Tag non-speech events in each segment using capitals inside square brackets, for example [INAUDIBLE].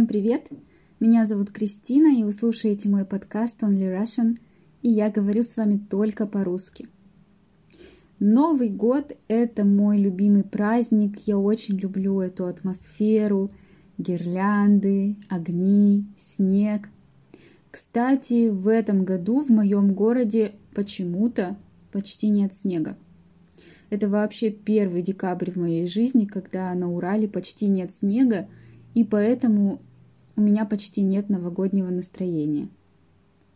Всем привет! Меня зовут Кристина, и вы слушаете мой подкаст Only Russian, и я говорю с вами только по-русски. Новый год — это мой любимый праздник, я очень люблю эту атмосферу, гирлянды, огни, снег. Кстати, в этом году в моем городе почему-то почти нет снега. Это вообще первый декабрь в моей жизни, когда на Урале почти нет снега, и поэтому у меня почти нет новогоднего настроения.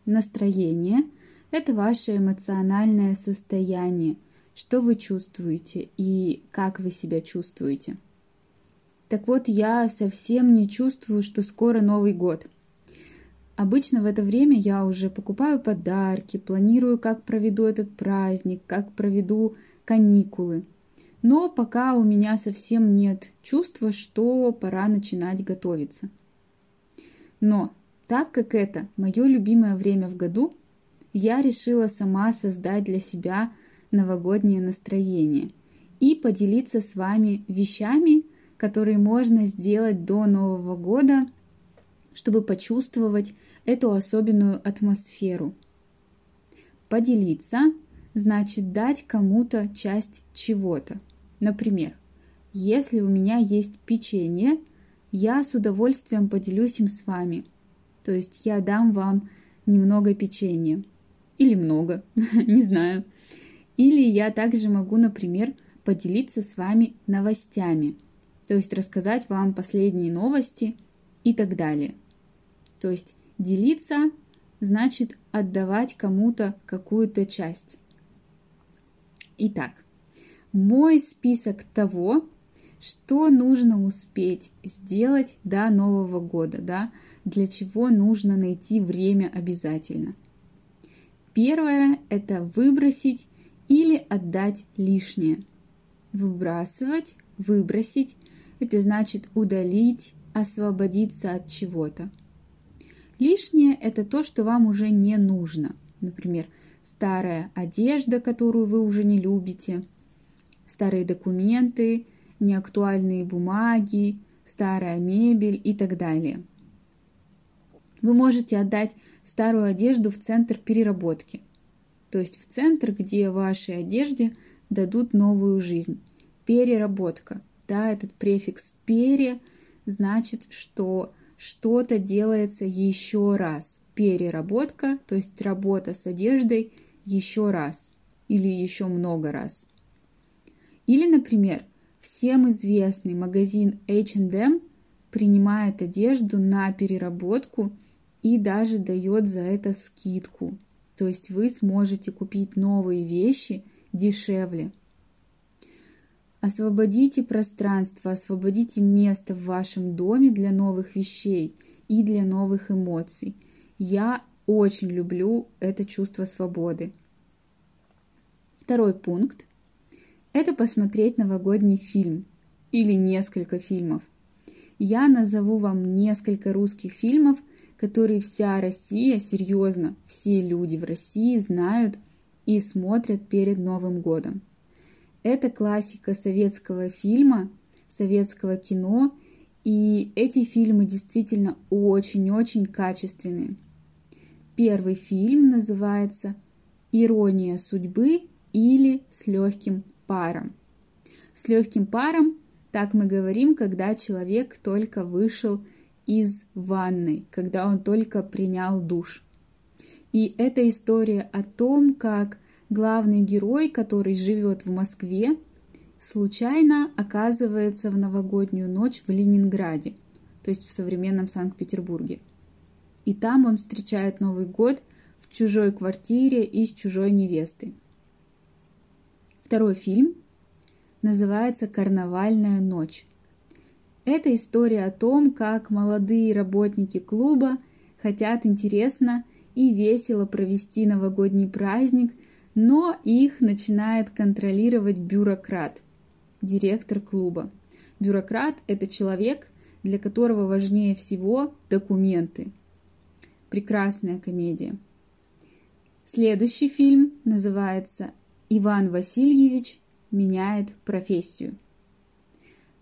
Настроение – это ваше эмоциональное состояние, что вы чувствуете и как вы себя чувствуете. Так вот, я совсем не чувствую, что скоро Новый год. Обычно в это время я уже покупаю подарки, планирую, как проведу этот праздник, как проведу каникулы – но пока у меня совсем нет чувства, что пора начинать готовиться. Но так как это мое любимое время в году, я решила сама создать для себя новогоднее настроение и поделиться с вами вещами, которые можно сделать до Нового года, чтобы почувствовать эту особенную атмосферу. Поделиться значит дать кому-то часть чего-то. Например, если у меня есть печенье, я с удовольствием поделюсь им с вами. То есть я дам вам немного печенья. Или много, [LAUGHS] не знаю. Или я также могу, например, поделиться с вами новостями. То есть рассказать вам последние новости и так далее. То есть делиться значит отдавать кому-то какую-то часть. Итак, мой список того, что нужно успеть сделать до Нового года, да, для чего нужно найти время обязательно. Первое – это выбросить или отдать лишнее. Выбрасывать, выбросить – это значит удалить, освободиться от чего-то. Лишнее – это то, что вам уже не нужно. Например, старая одежда, которую вы уже не любите – старые документы, неактуальные бумаги, старая мебель и так далее. Вы можете отдать старую одежду в центр переработки, то есть в центр, где вашей одежде дадут новую жизнь. Переработка. Да, этот префикс «пере» значит, что что-то делается еще раз. Переработка, то есть работа с одеждой еще раз или еще много раз. Или, например, всем известный магазин H&M принимает одежду на переработку и даже дает за это скидку. То есть вы сможете купить новые вещи дешевле. Освободите пространство, освободите место в вашем доме для новых вещей и для новых эмоций. Я очень люблю это чувство свободы. Второй пункт это посмотреть новогодний фильм или несколько фильмов. Я назову вам несколько русских фильмов, которые вся Россия, серьезно, все люди в России знают и смотрят перед Новым годом. Это классика советского фильма, советского кино, и эти фильмы действительно очень-очень качественные. Первый фильм называется «Ирония судьбы» или «С легким паром. С легким паром так мы говорим, когда человек только вышел из ванной, когда он только принял душ. И это история о том, как главный герой, который живет в Москве, случайно оказывается в новогоднюю ночь в Ленинграде, то есть в современном Санкт-Петербурге. И там он встречает Новый год в чужой квартире и с чужой невестой. Второй фильм называется «Карнавальная ночь». Это история о том, как молодые работники клуба хотят интересно и весело провести новогодний праздник, но их начинает контролировать бюрократ, директор клуба. Бюрократ – это человек, для которого важнее всего документы. Прекрасная комедия. Следующий фильм называется Иван Васильевич меняет профессию.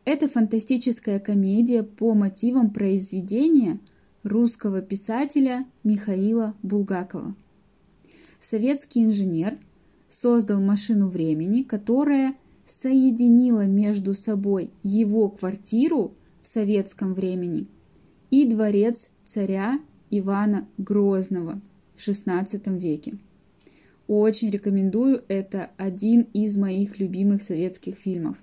Это фантастическая комедия по мотивам произведения русского писателя Михаила Булгакова. Советский инженер создал машину времени, которая соединила между собой его квартиру в советском времени и дворец царя Ивана Грозного в XVI веке. Очень рекомендую, это один из моих любимых советских фильмов.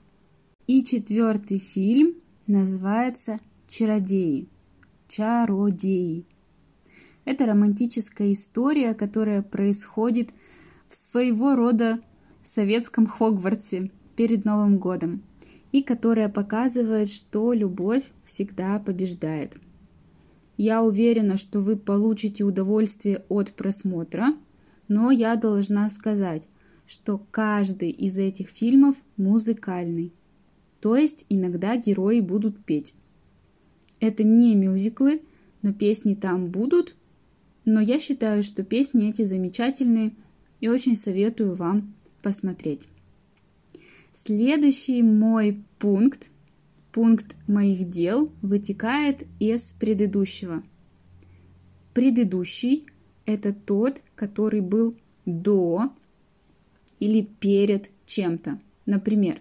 И четвертый фильм называется «Чародеи». Чародеи. Это романтическая история, которая происходит в своего рода советском Хогвартсе перед Новым годом и которая показывает, что любовь всегда побеждает. Я уверена, что вы получите удовольствие от просмотра, но я должна сказать, что каждый из этих фильмов музыкальный. То есть иногда герои будут петь. Это не мюзиклы, но песни там будут. Но я считаю, что песни эти замечательные и очень советую вам посмотреть. Следующий мой пункт, пункт моих дел, вытекает из предыдущего. Предыдущий – это тот, который был до или перед чем-то. Например,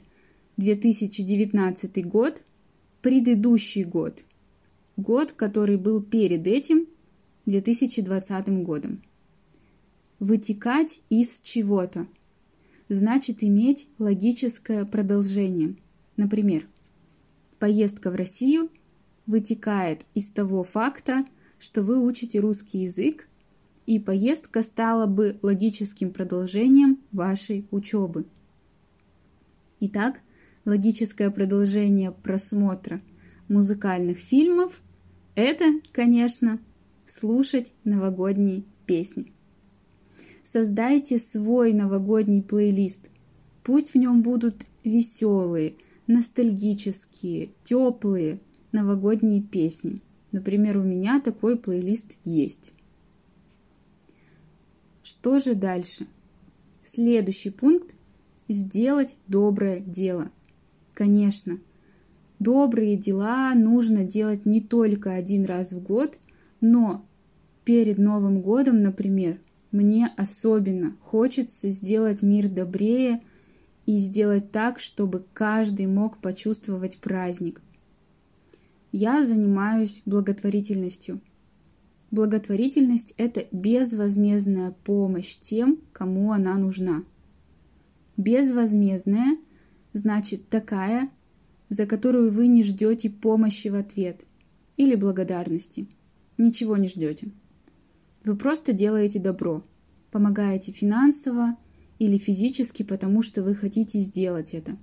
2019 год, предыдущий год, год, который был перед этим 2020 годом. Вытекать из чего-то значит иметь логическое продолжение. Например, поездка в Россию вытекает из того факта, что вы учите русский язык, и поездка стала бы логическим продолжением вашей учебы. Итак, логическое продолжение просмотра музыкальных фильмов – это, конечно, слушать новогодние песни. Создайте свой новогодний плейлист. Пусть в нем будут веселые, ностальгические, теплые новогодние песни. Например, у меня такой плейлист есть. Что же дальше? Следующий пункт – сделать доброе дело – Конечно, добрые дела нужно делать не только один раз в год, но перед Новым годом, например, мне особенно хочется сделать мир добрее и сделать так, чтобы каждый мог почувствовать праздник. Я занимаюсь благотворительностью. Благотворительность – это безвозмездная помощь тем, кому она нужна. Безвозмездная – значит такая, за которую вы не ждете помощи в ответ или благодарности. Ничего не ждете. Вы просто делаете добро, помогаете финансово или физически, потому что вы хотите сделать это.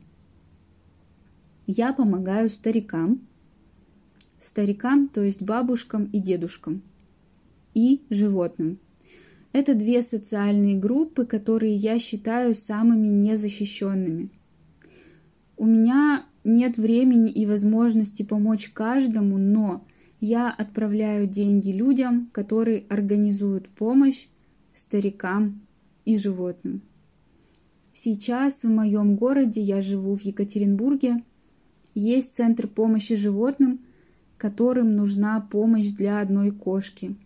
Я помогаю старикам, старикам, то есть бабушкам и дедушкам, и животным. Это две социальные группы, которые я считаю самыми незащищенными – у меня нет времени и возможности помочь каждому, но я отправляю деньги людям, которые организуют помощь старикам и животным. Сейчас в моем городе, я живу в Екатеринбурге, есть центр помощи животным, которым нужна помощь для одной кошки.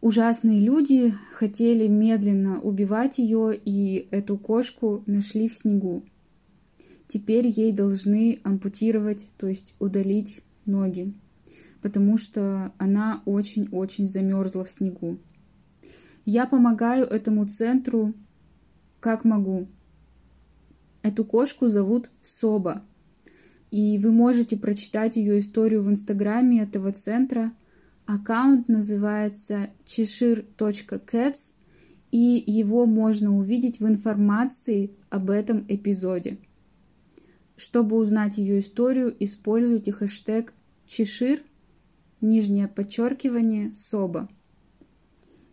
Ужасные люди хотели медленно убивать ее, и эту кошку нашли в снегу. Теперь ей должны ампутировать, то есть удалить ноги, потому что она очень-очень замерзла в снегу. Я помогаю этому центру как могу. Эту кошку зовут Соба, и вы можете прочитать ее историю в инстаграме этого центра. Аккаунт называется cheshire.cats, и его можно увидеть в информации об этом эпизоде. Чтобы узнать ее историю, используйте хэштег Чешир, нижнее подчеркивание, Соба.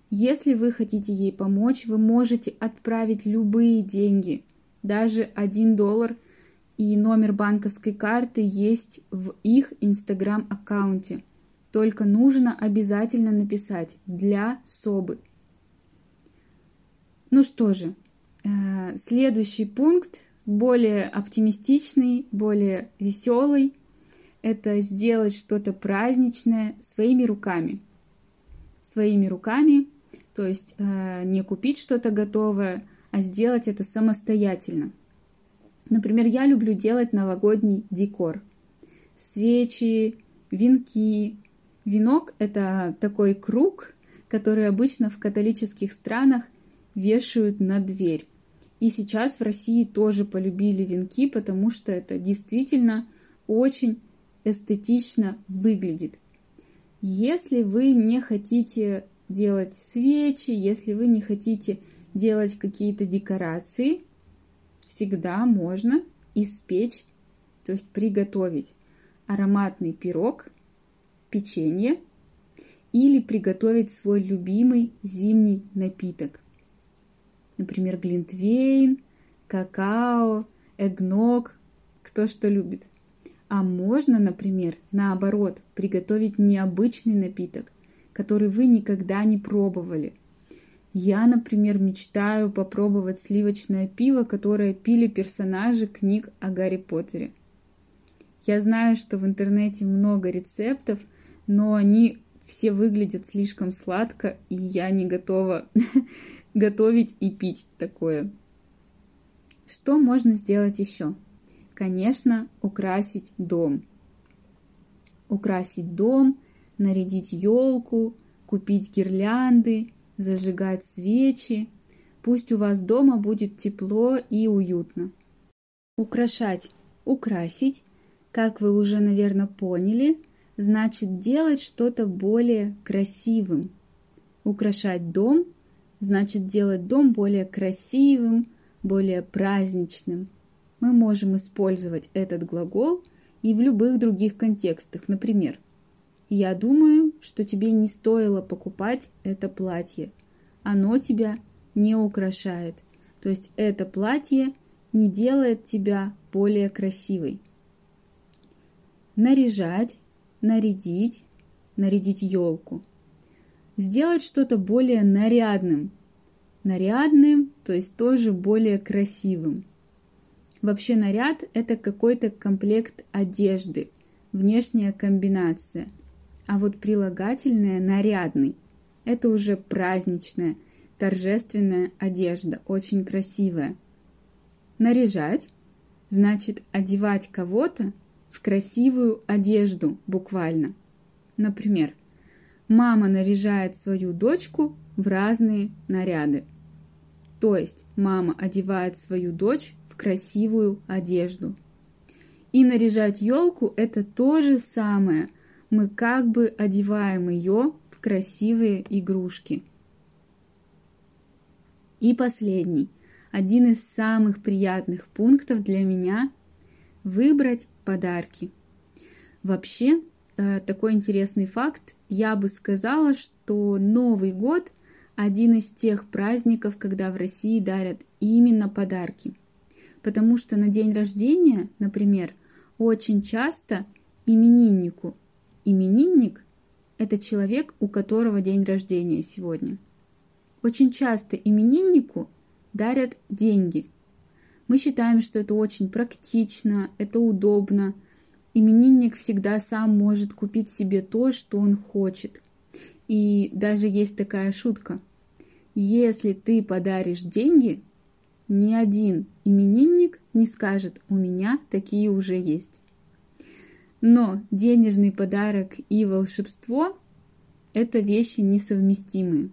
Если вы хотите ей помочь, вы можете отправить любые деньги, даже 1 доллар, и номер банковской карты есть в их инстаграм-аккаунте. Только нужно обязательно написать «для Собы». Ну что же, э, следующий пункт более оптимистичный, более веселый. Это сделать что-то праздничное своими руками. Своими руками, то есть э, не купить что-то готовое, а сделать это самостоятельно. Например, я люблю делать новогодний декор. Свечи, венки. Венок – это такой круг, который обычно в католических странах вешают на дверь. И сейчас в России тоже полюбили венки, потому что это действительно очень эстетично выглядит. Если вы не хотите делать свечи, если вы не хотите делать какие-то декорации, всегда можно испечь, то есть приготовить ароматный пирог, печенье или приготовить свой любимый зимний напиток. Например, глинтвейн, какао, эгног, кто что любит. А можно, например, наоборот, приготовить необычный напиток, который вы никогда не пробовали. Я, например, мечтаю попробовать сливочное пиво, которое пили персонажи книг о Гарри Поттере. Я знаю, что в интернете много рецептов, но они все выглядят слишком сладко, и я не готова [LAUGHS] готовить и пить такое. Что можно сделать еще? Конечно, украсить дом. Украсить дом, нарядить елку, купить гирлянды, зажигать свечи. Пусть у вас дома будет тепло и уютно. Украшать, украсить, как вы уже, наверное, поняли, значит делать что-то более красивым. Украшать дом значит делать дом более красивым, более праздничным. Мы можем использовать этот глагол и в любых других контекстах. Например, «Я думаю, что тебе не стоило покупать это платье. Оно тебя не украшает». То есть это платье не делает тебя более красивой. Наряжать, нарядить, нарядить елку – сделать что-то более нарядным. Нарядным, то есть тоже более красивым. Вообще наряд – это какой-то комплект одежды, внешняя комбинация. А вот прилагательное «нарядный» – это уже праздничная, торжественная одежда, очень красивая. Наряжать – значит одевать кого-то в красивую одежду буквально. Например – мама наряжает свою дочку в разные наряды. То есть мама одевает свою дочь в красивую одежду. И наряжать елку это то же самое. Мы как бы одеваем ее в красивые игрушки. И последний, один из самых приятных пунктов для меня – выбрать подарки. Вообще, Э, такой интересный факт. Я бы сказала, что Новый год один из тех праздников, когда в России дарят именно подарки. Потому что на день рождения, например, очень часто имениннику. Именинник – это человек, у которого день рождения сегодня. Очень часто имениннику дарят деньги. Мы считаем, что это очень практично, это удобно – Именинник всегда сам может купить себе то, что он хочет. И даже есть такая шутка. Если ты подаришь деньги, ни один именинник не скажет «у меня такие уже есть». Но денежный подарок и волшебство – это вещи несовместимые.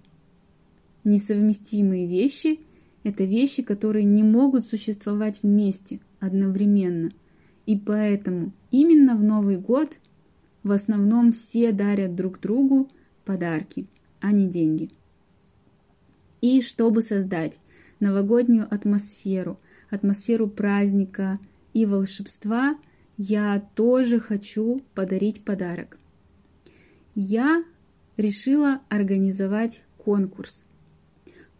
Несовместимые вещи – это вещи, которые не могут существовать вместе одновременно – и поэтому именно в Новый год в основном все дарят друг другу подарки, а не деньги. И чтобы создать новогоднюю атмосферу, атмосферу праздника и волшебства, я тоже хочу подарить подарок. Я решила организовать конкурс.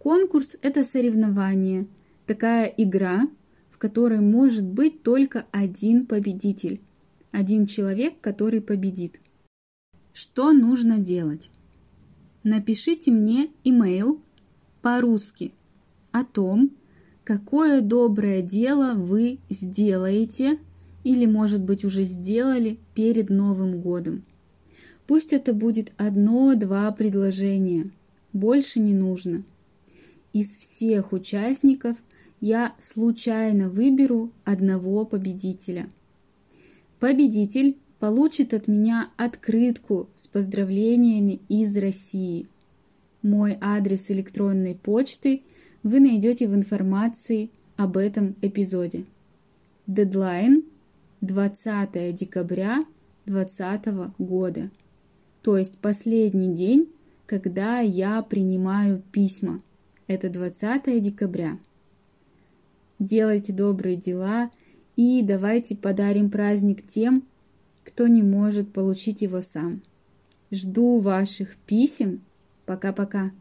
Конкурс – это соревнование, такая игра, которой может быть только один победитель, один человек, который победит. Что нужно делать? Напишите мне имейл по-русски о том, какое доброе дело вы сделаете или, может быть, уже сделали перед Новым годом. Пусть это будет одно-два предложения, больше не нужно. Из всех участников я случайно выберу одного победителя. Победитель получит от меня открытку с поздравлениями из России. Мой адрес электронной почты вы найдете в информации об этом эпизоде. Дедлайн 20 декабря 2020 года, то есть последний день, когда я принимаю письма. Это 20 декабря. Делайте добрые дела и давайте подарим праздник тем, кто не может получить его сам. Жду ваших писем. Пока-пока.